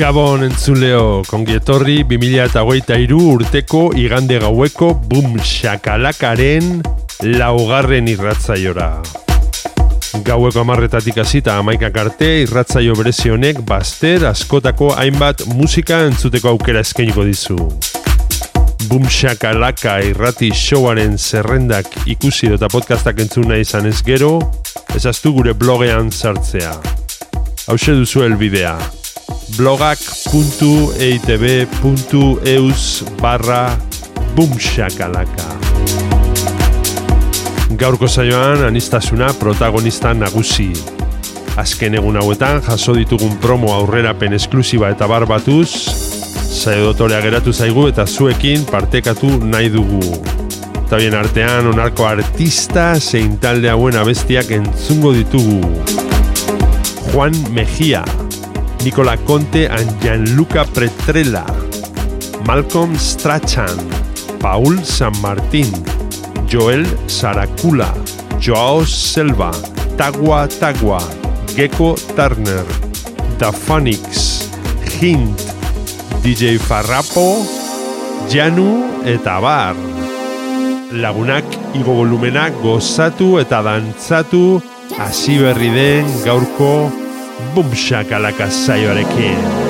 Gabon entzuleo, kongietorri 2008 urteko igande gaueko bum shakalakaren laugarren irratzaiora. Gaueko amarretatik hasita amaikak arte irratzaio berezi honek baster askotako hainbat musika entzuteko aukera eskainiko dizu. Boom Shakalaka irrati showaren zerrendak ikusi eta podcastak entzuna izan ez gero, ezaztu gure blogean sartzea. Hauxe duzu elbidea blogak.eitb.eus barra bumshakalaka Gaurko zaioan anistasuna protagonista nagusi. Azken egun hauetan jaso ditugun promo aurrerapen esklusiba eta barbatuz, saio dotorea geratu zaigu eta zuekin partekatu nahi dugu. Eta bien artean onarko artista zein talde hauen abestiak entzungo ditugu. Juan Mejía, Nicola Conte and Gianluca Pretrella, Malcolm Strachan, Paul San Martín, Joel Saracula, Joao Selva, Tagua Tagua, Gecko Turner, The Phonics, Hint, DJ Farrapo, Janu eta Bar. Lagunak igo volumena gozatu eta dantzatu hasi berri den gaurko bumxakalaka la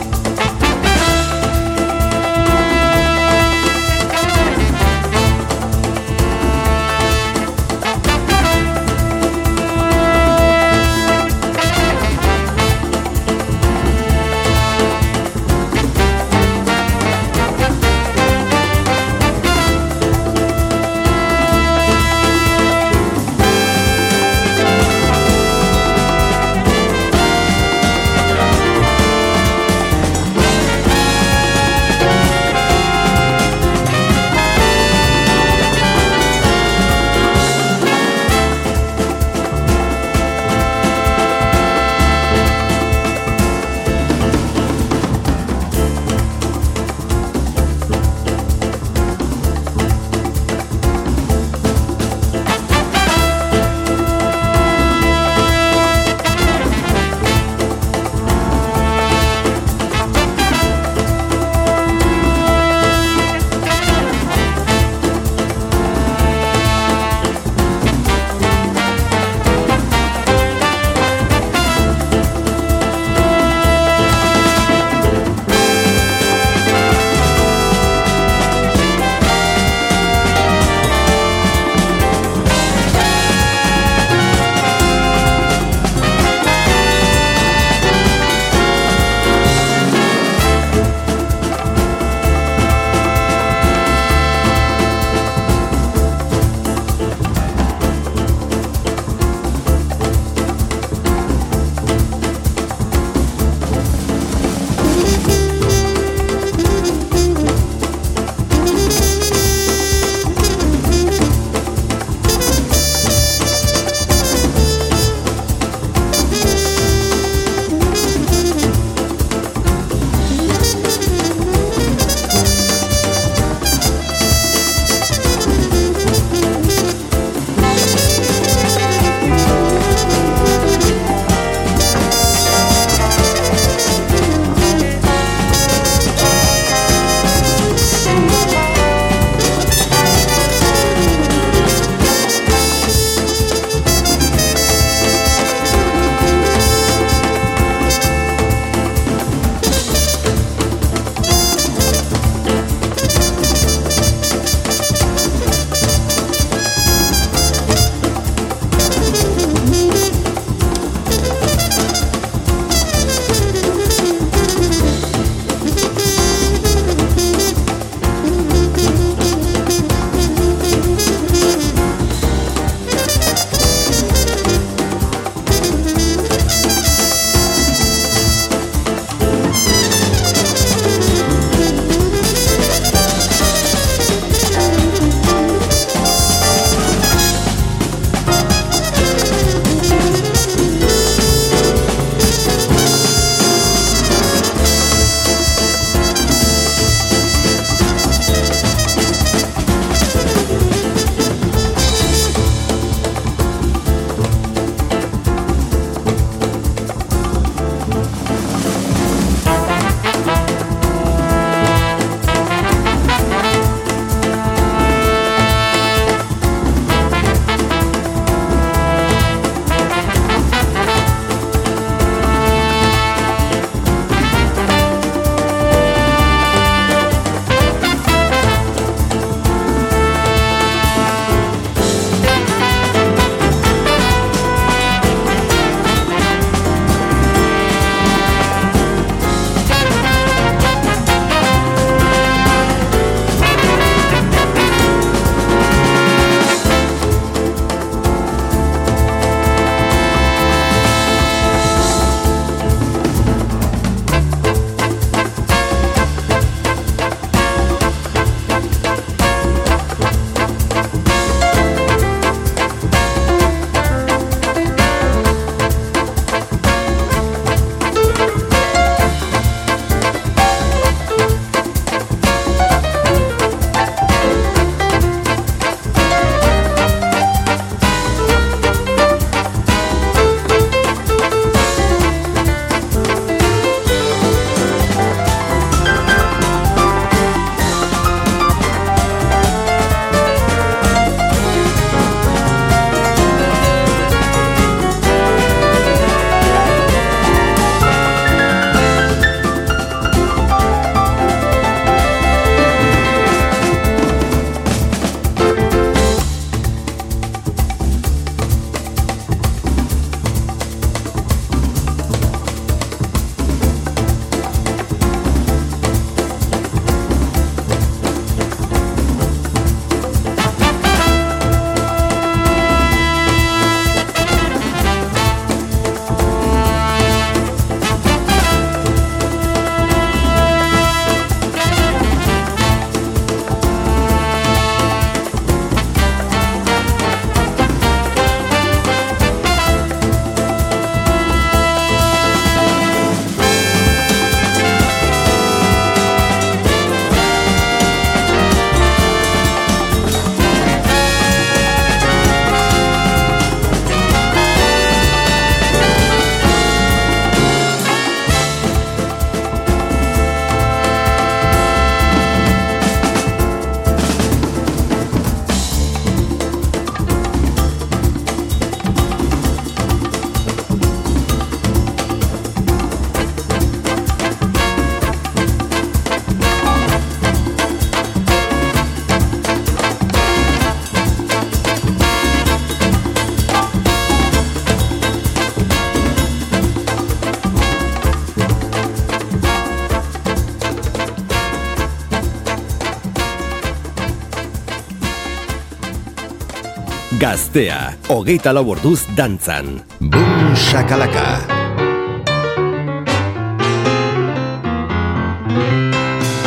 Gaztea, hogeita lau orduz dantzan. Boom shakalaka.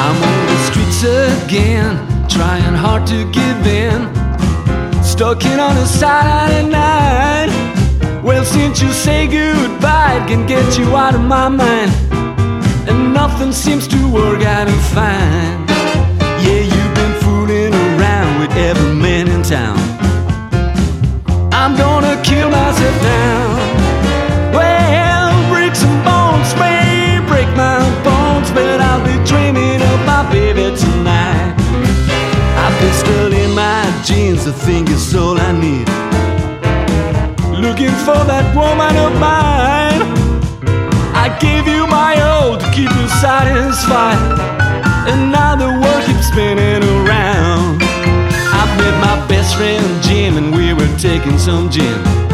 I'm on the streets again, trying hard to give in. Stuck in on a Saturday night. Well, since you say goodbye, it can get you out of my mind. And nothing seems to work out fine. Yeah, you've been fooling around with every man in town. I'm gonna kill myself now. Well, bricks and bones may break my bones, but I'll be dreaming of my baby tonight. I pistol in my jeans, I think it's all I need. Looking for that woman of mine. I gave you my all to keep you satisfied, and now the world keeps spinning met my best friend Jim, and we were taking some gin.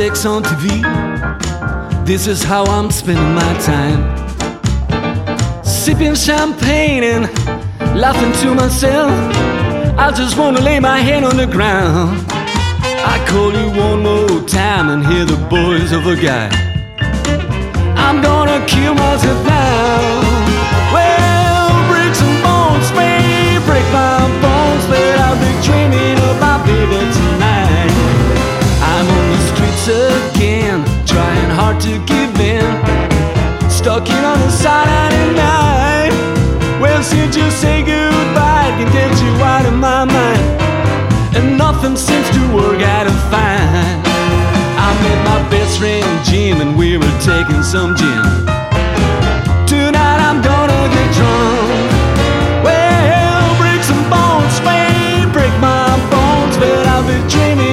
Sex on TV. This is how I'm spending my time. Sipping champagne and laughing to myself. I just wanna lay my head on the ground. I call you one more time and hear the boys of a guy. I'm gonna kill myself now. Well, bricks and bones may break my bones, but I'll be dreaming of my baby trying hard to give in. Stuck in on a Saturday night. Well, since you say goodbye, can get you out of my mind. And nothing seems to work out fine. I met my best friend Jim, and we were taking some gin. Tonight I'm gonna get drunk. Well, bricks and bones may break my bones, but I'll be dreaming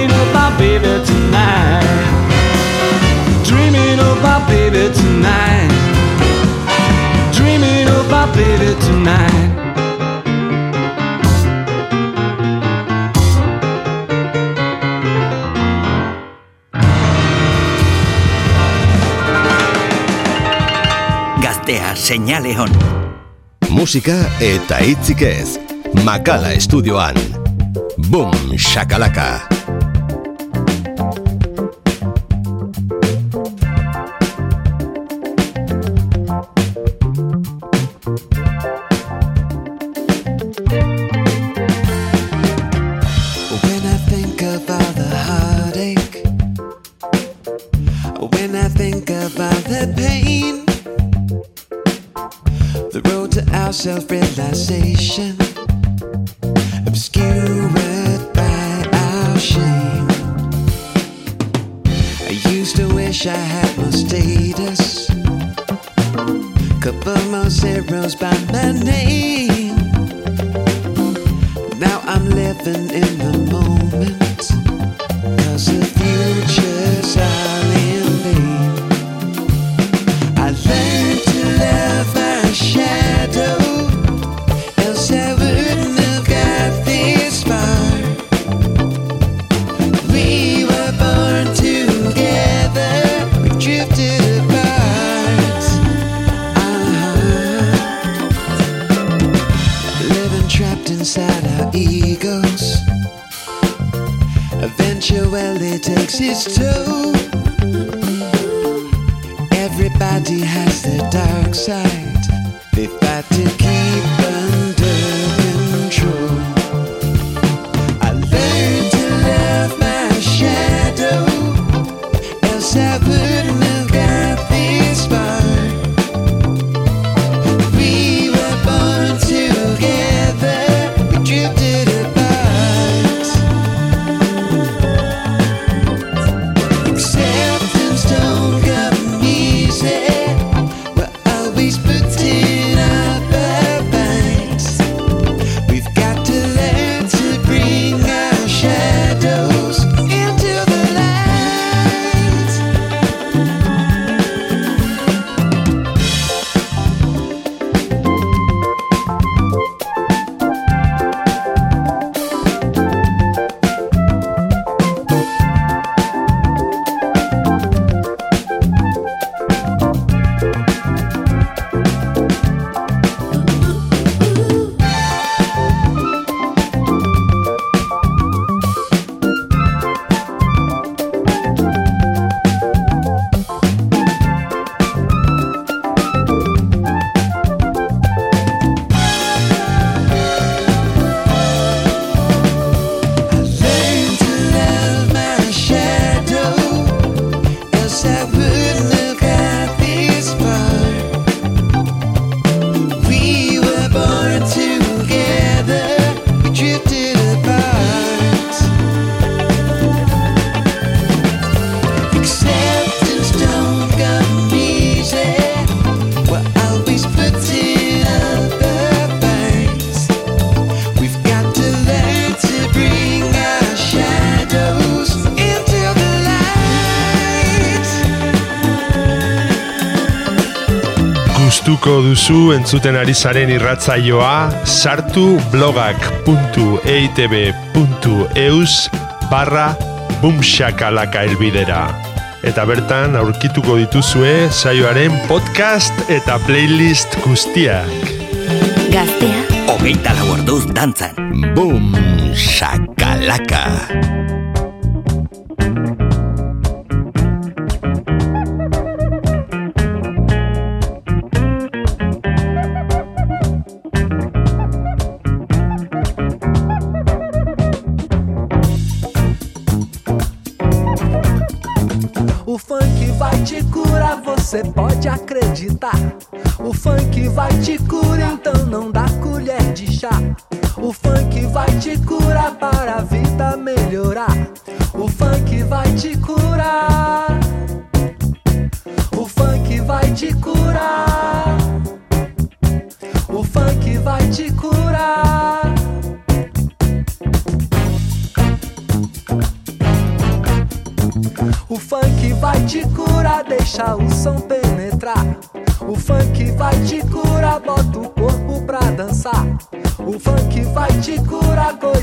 seinale hon. Musika eta hitzik ez. Makala estudioan. Boom shakalaka. gustuko duzu entzuten ari zaren irratzaioa sartu blogak.eitb.eus barra bumxakalaka elbidera. Eta bertan aurkituko dituzue saioaren podcast eta playlist guztiak. Gaztea. Hogeita lau orduz dantzan. Bum, shakalaka. você pode acreditar. O funk vai te curar, então não dá colher de chá. O funk vai te curar para a vida mesmo.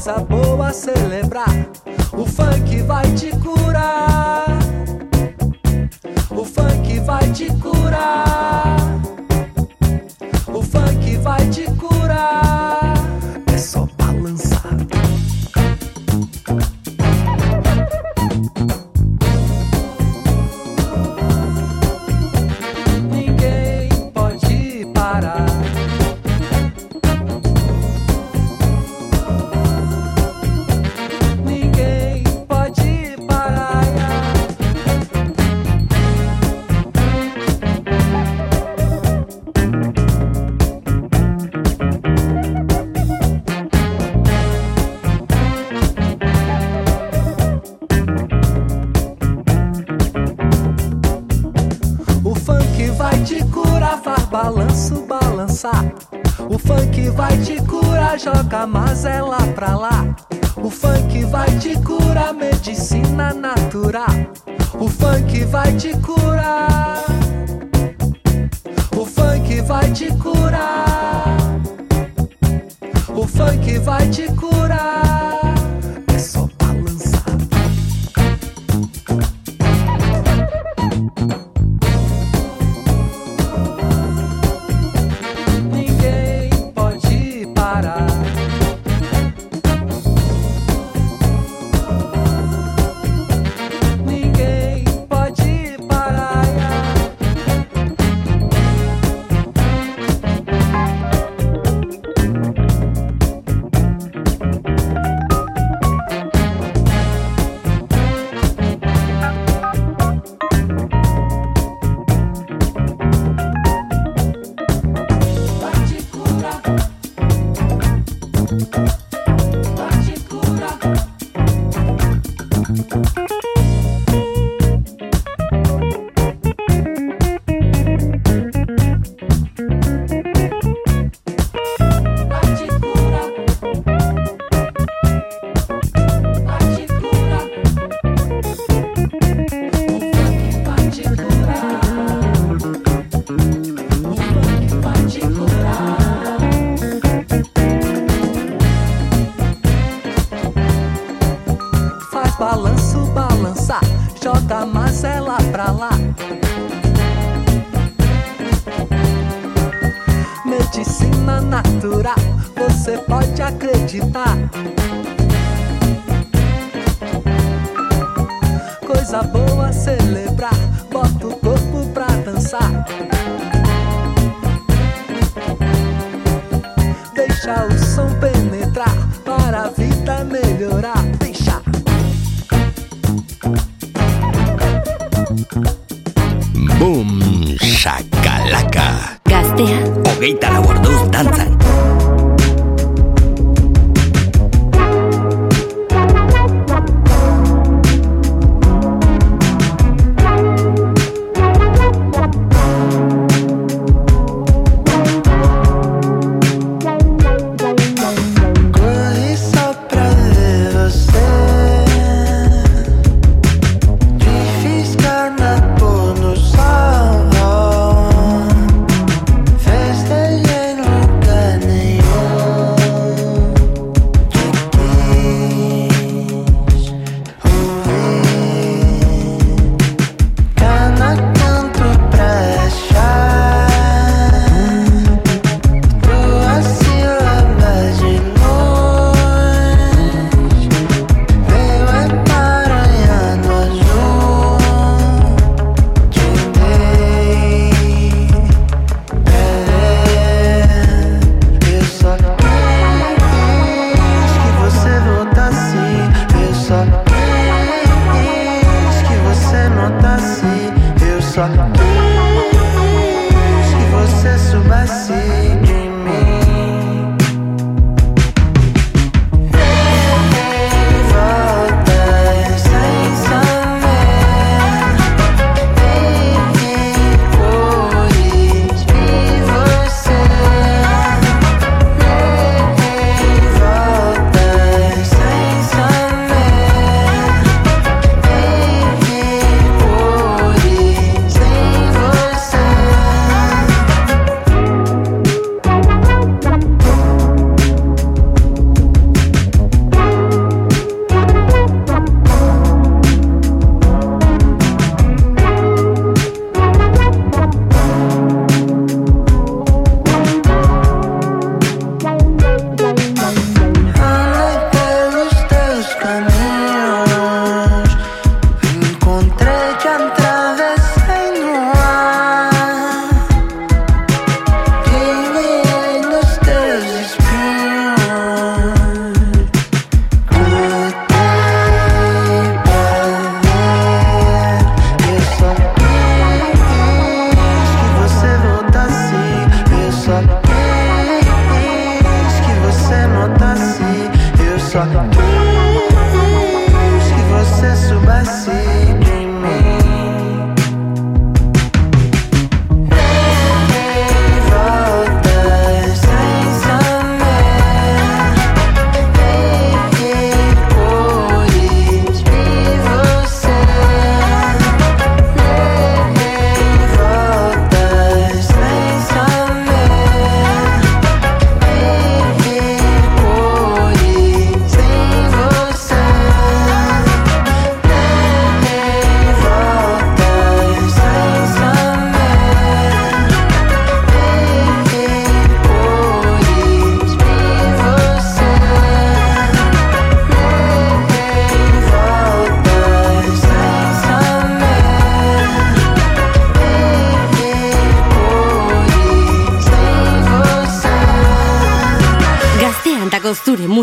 coisa boa ser. joga é lá pra lá. O funk vai te curar, medicina natural. O funk vai te curar.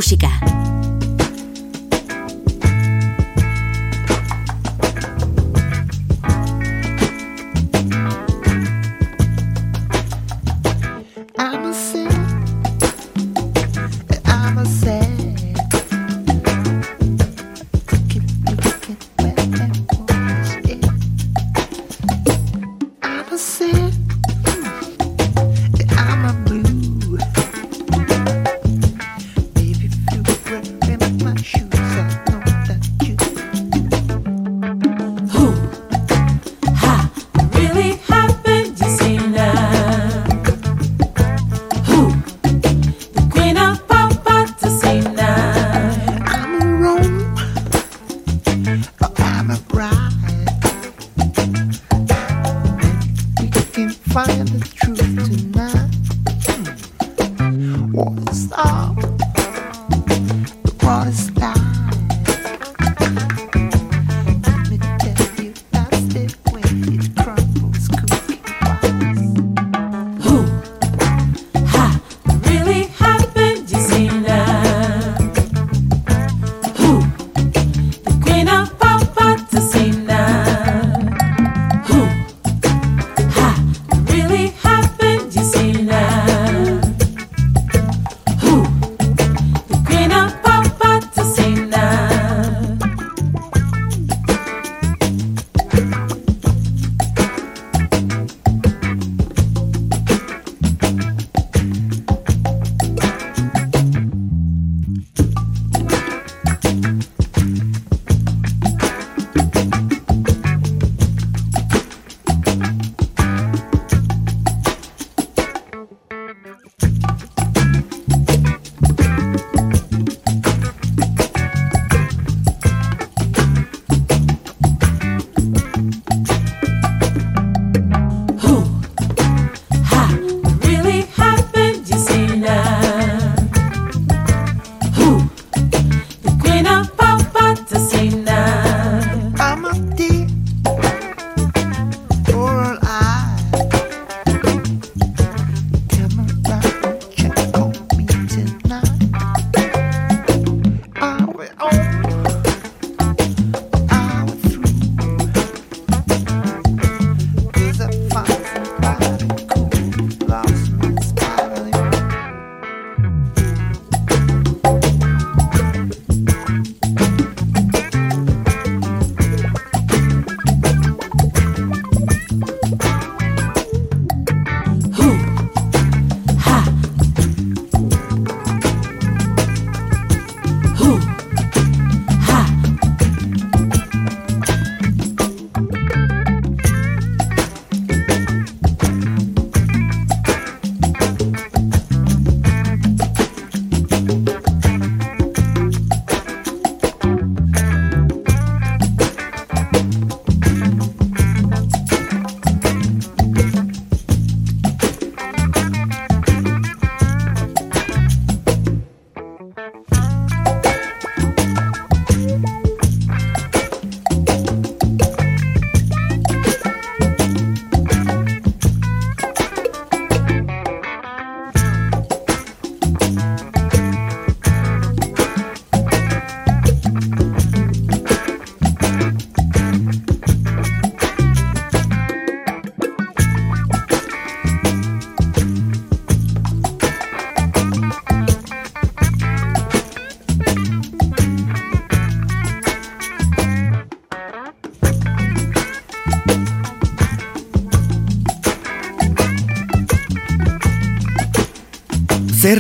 música.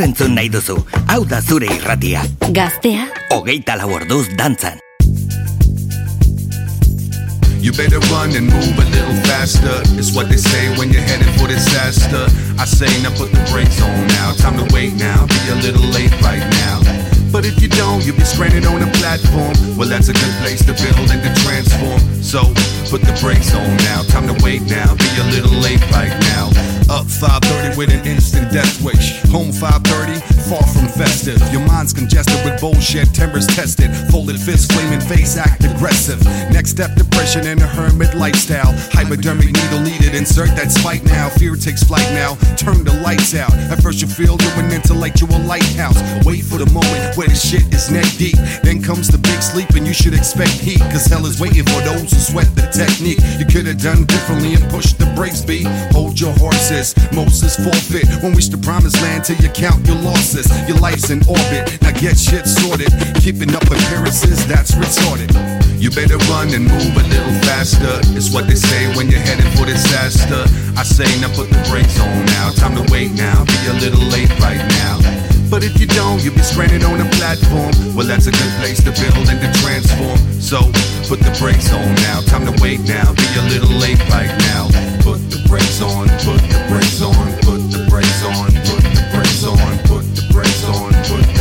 Zer entzun nahi duzu, hau da zure irratia. Gaztea, Hogeita lau orduz dantzan. You better run and move a little faster. It's what they say when you're headed for disaster. I say now put the brakes on now. Time to wait now. Be a little late right now. But if you don't, you'll be stranded on a platform. Well, that's a good place to build and to transform. So put the brakes on now. Time to wait now. Be a little late right now. Up 5:30 with an instant death wish. Home 5:30, far from festive. Your mind's congested with bullshit. tempers tested. Folded fists, flaming face, act aggressive. Next step, depression and a hermit lifestyle. Hypodermic needle needed. Insert that spike now. Fear takes flight now. Turn the lights out. At first you feel you're an intellectual lighthouse. Wait for the moment where the shit is neck deep. Then comes the big sleep and you should expect heat. Cause hell is waiting for those who sweat the technique. You could have done differently and pushed the brakes, B. Hold your horses. Moses forfeit. Won't reach the promised land till you count your losses. Your life's in orbit. Now get shit sorted. Keeping up appearances, that's retarded. You better run and move a little faster. It's what they say when you're headed for disaster. I say now put the brakes on now. Time to wait now. Be a little late right now. But if you don't, you'll be stranded on a platform. Well, that's a good place to build and to transform. So put the brakes on now. Time to wait now. Be a little late right now. Put the brakes on. Put the brakes on. Put the brakes on. Put the brakes on. Put brakes on. Put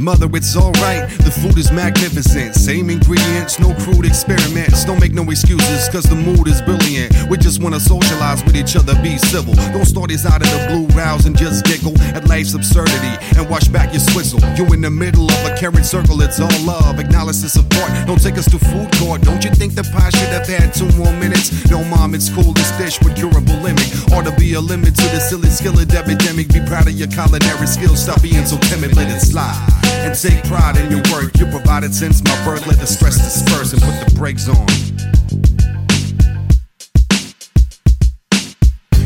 Mother, it's alright. The food is magnificent. Same ingredients, no crude experiments. Don't make no excuses, cause the mood is brilliant. We just wanna socialize with each other, be civil. Don't start these out of the blue rouse and just giggle at life's absurdity and watch back your swizzle. You in the middle of a carrot circle, it's all love. Acknowledge the support. Don't take us to food court. Don't you think the pie should have had two more minutes? No, mom, it's cool. This dish with curable limit. Ought to be a limit to the silly skillet epidemic. Be proud of your culinary skills. Stop being so timid, let it slide. And take pride in your work. You provided since my birth. Let the stress disperse and put the brakes on.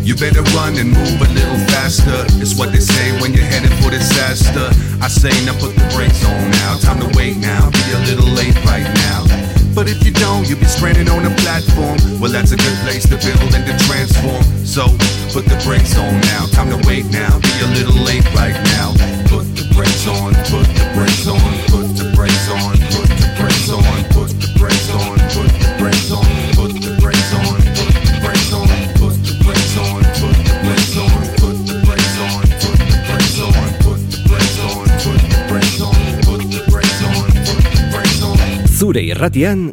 You better run and move a little faster. It's what they say when you're headed for disaster. I say now put the brakes on now. Time to wait now. Be a little late right now. But if you don't, you'll be stranded on a platform. Well, that's a good place to build and to transform. So put the brakes on now. Time to irratian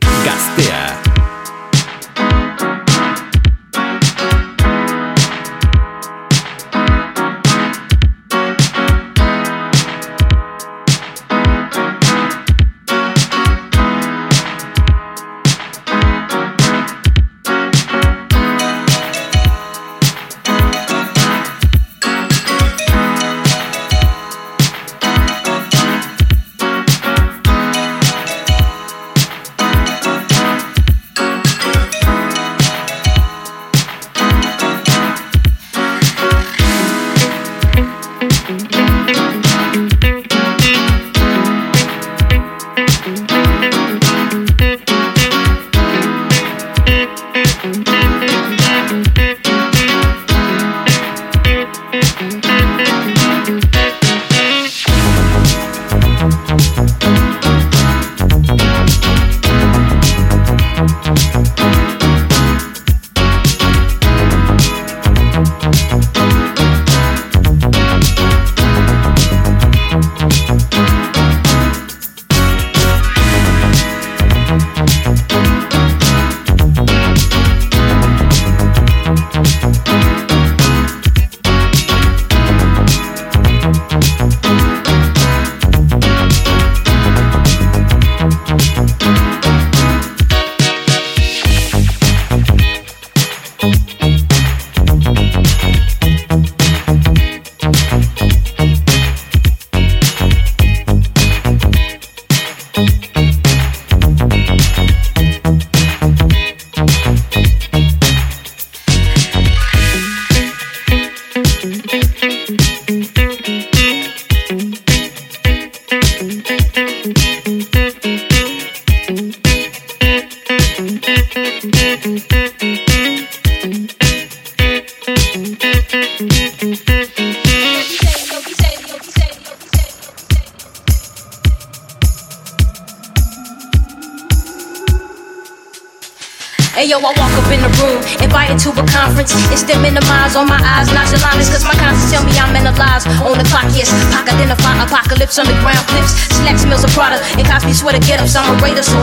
Cosby sweater get raider, so I'm looked up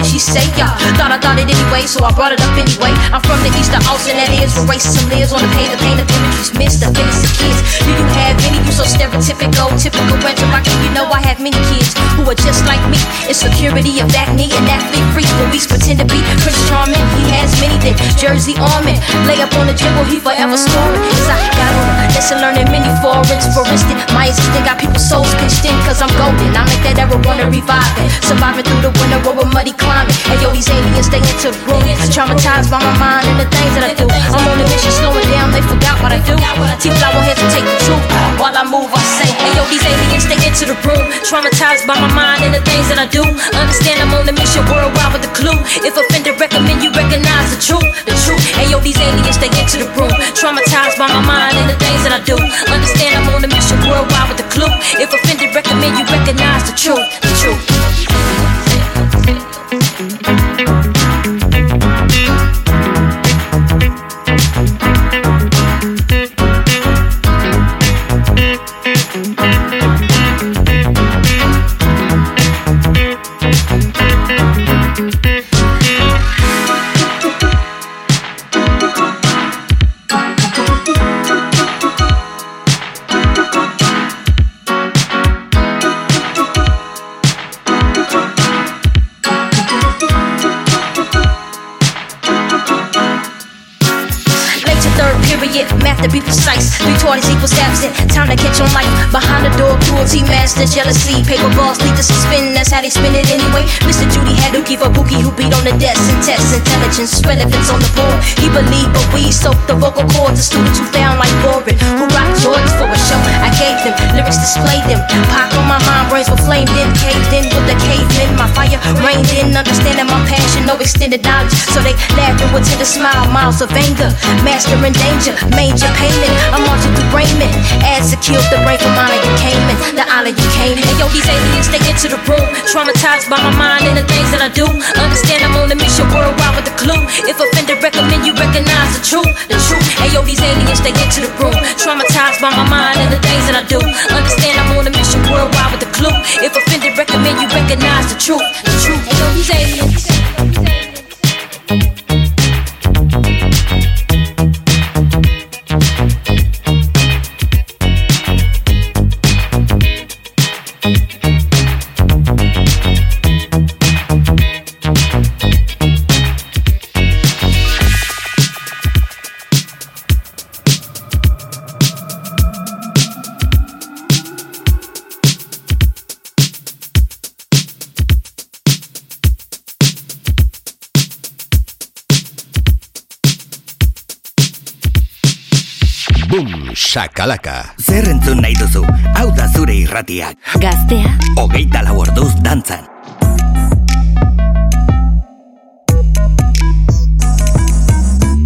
What she say, y'all? Thought I thought it anyway, so I brought it up anyway. I'm from the east of Austin, that is where racism lives. On the page, the pain of images missed, the innocent kids. Do you have any? You so stereotypical, typical rocker. You know I have many kids who are just like me. Insecurity of that knee and athlete free. Luis pretend to be Prince Charming. He has many that Jersey Armin. Lay up on the dribble, he forever scoring. As I got on lesson learning many foreigns. For instance, my assistant got people's souls pitched in cause I'm golden. I make that era wanna revive it. Surviving through the winter over muddy climate. Hey yo, these aliens, they the room. Traumatized by my mind and the things that I do. I'm on a mission, slowing down, they forgot what I do. Teeth, I won't hesitate to truth. While I move, I say, hey yo, these aliens, they into the room. Traumatized by my mind and the things that I do. Understand I'm on a mission worldwide with the clue. If offended, recommend you recognize the truth. The truth. Hey yo, these aliens, they into the room. Traumatized by my mind and the things that I do. Understand I'm on a mission worldwide with the clue. If offended, recommend you recognize the. The truth. Master, jealousy. Paper balls lead to spin. That's how they spin it anyway. Mr. Judy had Dookie for Bookie who beat on the desk and test intelligence. Relevance on the board. He believed, but we soaked the vocal cords. The students who found like boring. Who rocked Jordans for a show. I gave them lyrics, displayed them. Pack on my mind, brains were flamed in, caved in with the cavemen. My fire rained in, understanding my passion, no extended knowledge. So they laughing with tender smile, miles of anger. Master in danger, major payment. I'm marching through Raymond. as to kill the brain from honor you came in. The honor came in. Yo, these aliens, they into the room. Traumatized by my mind and the things that I do. Understand I'm on a mission worldwide with the clue. If offended, recommend you recognize the truth. The truth. Hey, yo, these aliens, they into the room. Traumatized by my mind and the things that I do. Understand I'm on a mission worldwide with the clue. If offended, recommend you recognize the truth. The truth. Hey, yo, these aliens. Boom, shakalaka. Zer entzun nahi duzu? Hau da zure irratiak. Gaztea. Hogeita lau orduz dantzan.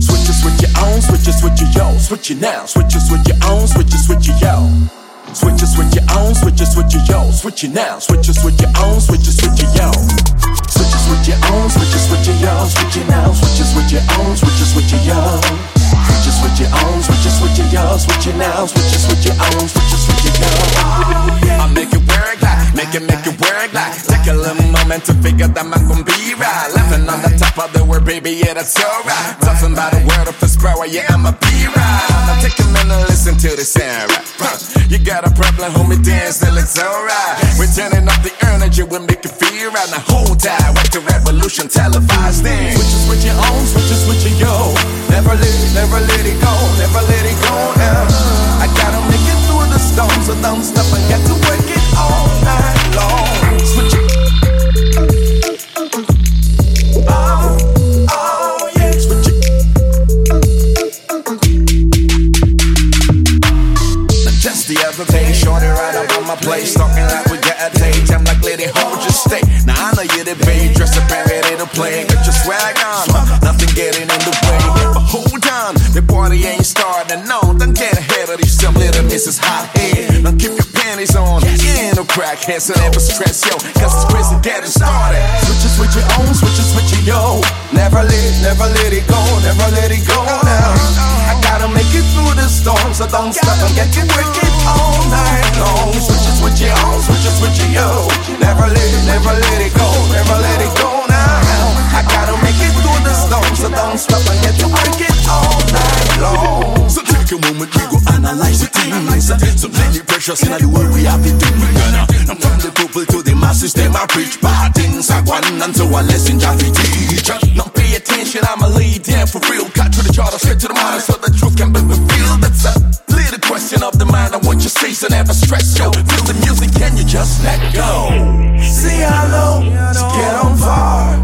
Switch it, switch it on, switch it, switch it, yo. Switch it now, switch it, switch it on, switch it, switch it, yo. Switch it, switch it on, switch it, switch it, yo. Switch it now, switch it, switch it on, switch it, switch it, yo. Switch it, switch it on, switch it, switch it, yo. Switch it now, switch it, switch it on, switch it, switch it, yo. Switch it, switch it on, switch it, switch it, yo. Switch it now, switch it, switch it on, switch it, switch it, yo. I make it make it, make it work like. Take a little moment to figure that I'm gonna be right. Living on the top of the world, baby, yeah, that's alright. Talking about the word of the sparrow, yeah, I'ma be right. Now take a minute, listen to this sound right. Huh. You got a problem, homie, dance till it's alright. We're turning up the energy, we make it feel right. Now hold tight, watch the revolution televised then. Switch it, switch it on, switch it, switch it, yo. Never let it, never let it go, never let it go now. I gotta make it through the storm, so don't stop and get to work it all night long. Switch. Oh, oh, yeah, switch. Now just the other day, shorty right up my place, talking like we got a date. I'm like, lady, hold your stay. Now I know you're the babe, dress up and ready to play. Got your swag and never stress, yo. Cause it's crazy getting started. Switch it, switch your own, switch it, switch it, yo. Never let, never let it go, never let it go now. I gotta make it through the storm, so don't stop and get you wicked all night long. Switch it, switch it on, switch it, switch it, yo. Never let, never let it go, never let it go now. I gotta make it through the storm, so don't stop and get you wicked all night long. Take a moment, we go analyze the things. So many precious in the world we have to do. And from the people to the masses, them are preach bad things. I want and so a lesson that we teach. Now pay attention, I'ma lay down for real. Cut to the charter, straight to the mind, so the truth can be revealed. That's a little question of the mind. I want you say so never stress, yo. Feel the music, can you just let go? See how low, get on far.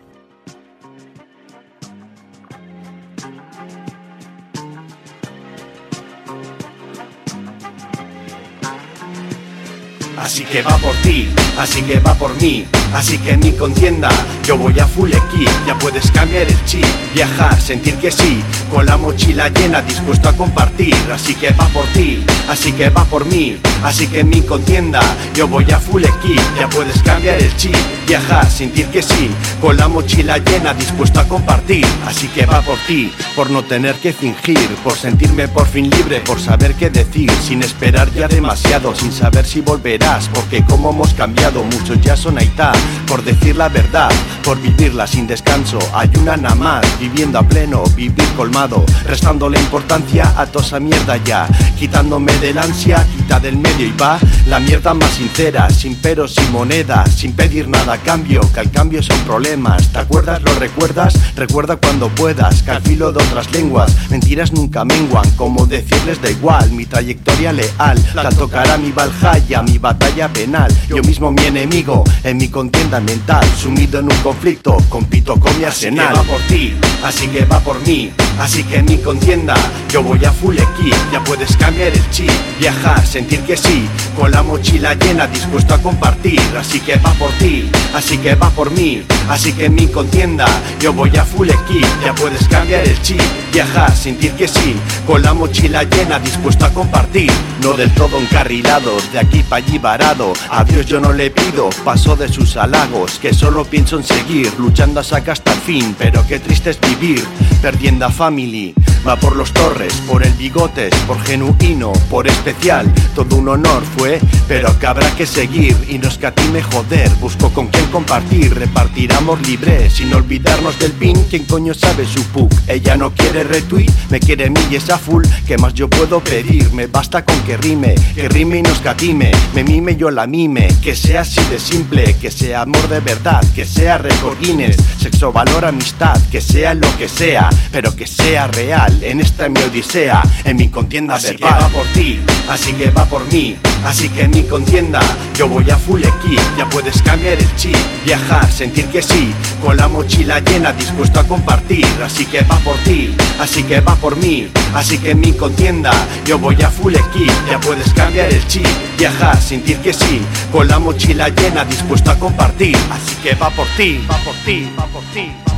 Así que va por ti, así que va por mí, así que en mi contienda yo voy a full equip, ya puedes cambiar el chip, viajar, sentir que sí, con la mochila llena dispuesto a compartir, así que va por ti, así que va por mí, así que en mi contienda yo voy a full equip, ya puedes cambiar el chip, viajar, sentir que sí, con la mochila llena dispuesto a compartir, así que va por ti, por no tener que fingir, por sentirme por fin libre, por saber qué decir, sin esperar ya demasiado, sin saber si volverás, porque como hemos cambiado, muchos ya son aitá, por decir la verdad, por vivirla sin descanso, hay una nada más, viviendo a pleno, vivir colmado, restando la importancia a toda esa mierda ya, quitándome del ansia, quita del medio y va la mierda más sincera, sin peros, sin monedas, sin pedir nada cambio, que al cambio son problemas, ¿te acuerdas? ¿Lo recuerdas? Recuerda cuando puedas, que al filo de otras lenguas, mentiras nunca menguan, como decirles da igual, mi trayectoria leal, la tocará mi Valhalla, mi batalla penal, yo mismo mi enemigo, en mi contienda mental, sumido en un conflicto, compito con mi arsenal. Así que va por ti, así que va por mí, así que en mi contienda, yo voy a full equip, ya puedes cambiar el chip, viajar, sentir que sí, con la mochila llena, dispuesto a compartir, así que va por ti, así que va por mí, así que mi contienda, yo voy a full equip, ya puedes cambiar el chip, viajar, sentir que sí, con la mochila llena, dispuesto a compartir, no del todo encarrilados, de aquí para allí varado, a Dios yo no le pido, paso de sus halagos, que solo pienso en seguir, luchando a sacar hasta el fin, pero qué triste es vivir, perdiendo a family, va por los torres, por el bigotes, por genuino, por especial, todo un honor fue, pero que habrá que seguir, y no escatime joder, busco con quién compartir, repartir amor libre, sin olvidarnos del pin, quien coño sabe su puk, ella no quiere retweet, me quiere mí y esa full, ¿qué más yo puedo pedir? Me basta con que rime, que rime y no escatime, me mime yo la mime, que sea así de simple, que sea amor de verdad, que sea récord Guinness, sexo, valor, amistad, que sea lo que sea, pero que sea real, en esta mi odisea, en mi contienda así verbal. que va por ti, así que va por mí, así que en mi contienda, yo voy a full equip, ya puedes cambiar el chip, viajar, sentir que sí, con la mochila llena, dispuesto a compartir, así que va por ti, así que va por mí, así que en mi contienda, yo voy a full equip, ya puedes cambiar el chip, viajar, sentir que sí, con la mochila llena, dispuesto a compartir, así que va por ti, va por ti, va por ti, va por ti.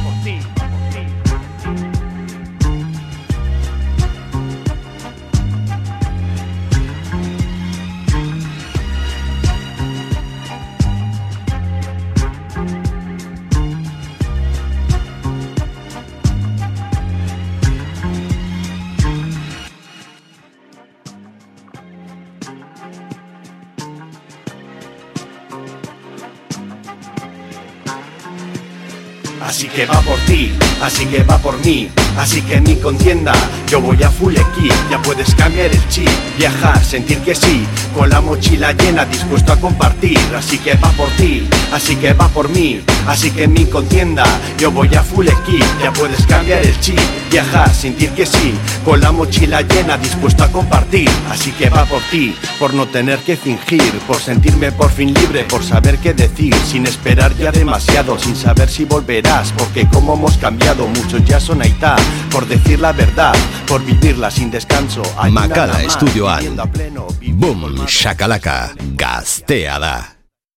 Que va por ti, así que va por mí, así que mi contienda, yo voy a full equip, ya puedes cambiar el chip, viajar, sentir que sí, con la mochila llena, dispuesto a compartir, así que va por ti, así que va por mí, así que en mi contienda, yo voy a full equip, ya puedes cambiar el chip, viajar, sentir que sí, con la mochila llena, dispuesto a compartir, así que va por ti, por no tener que fingir, por sentirme por fin libre, por saber qué decir, sin esperar ya demasiado, sin saber si volverás, porque como hemos cambiado, muchos ya son aitá, por decir la verdad, por vivirla sin descanso. hay Makala nada más, estudioan. viviendo a pleno, Boom, shakalaka, gaztea da.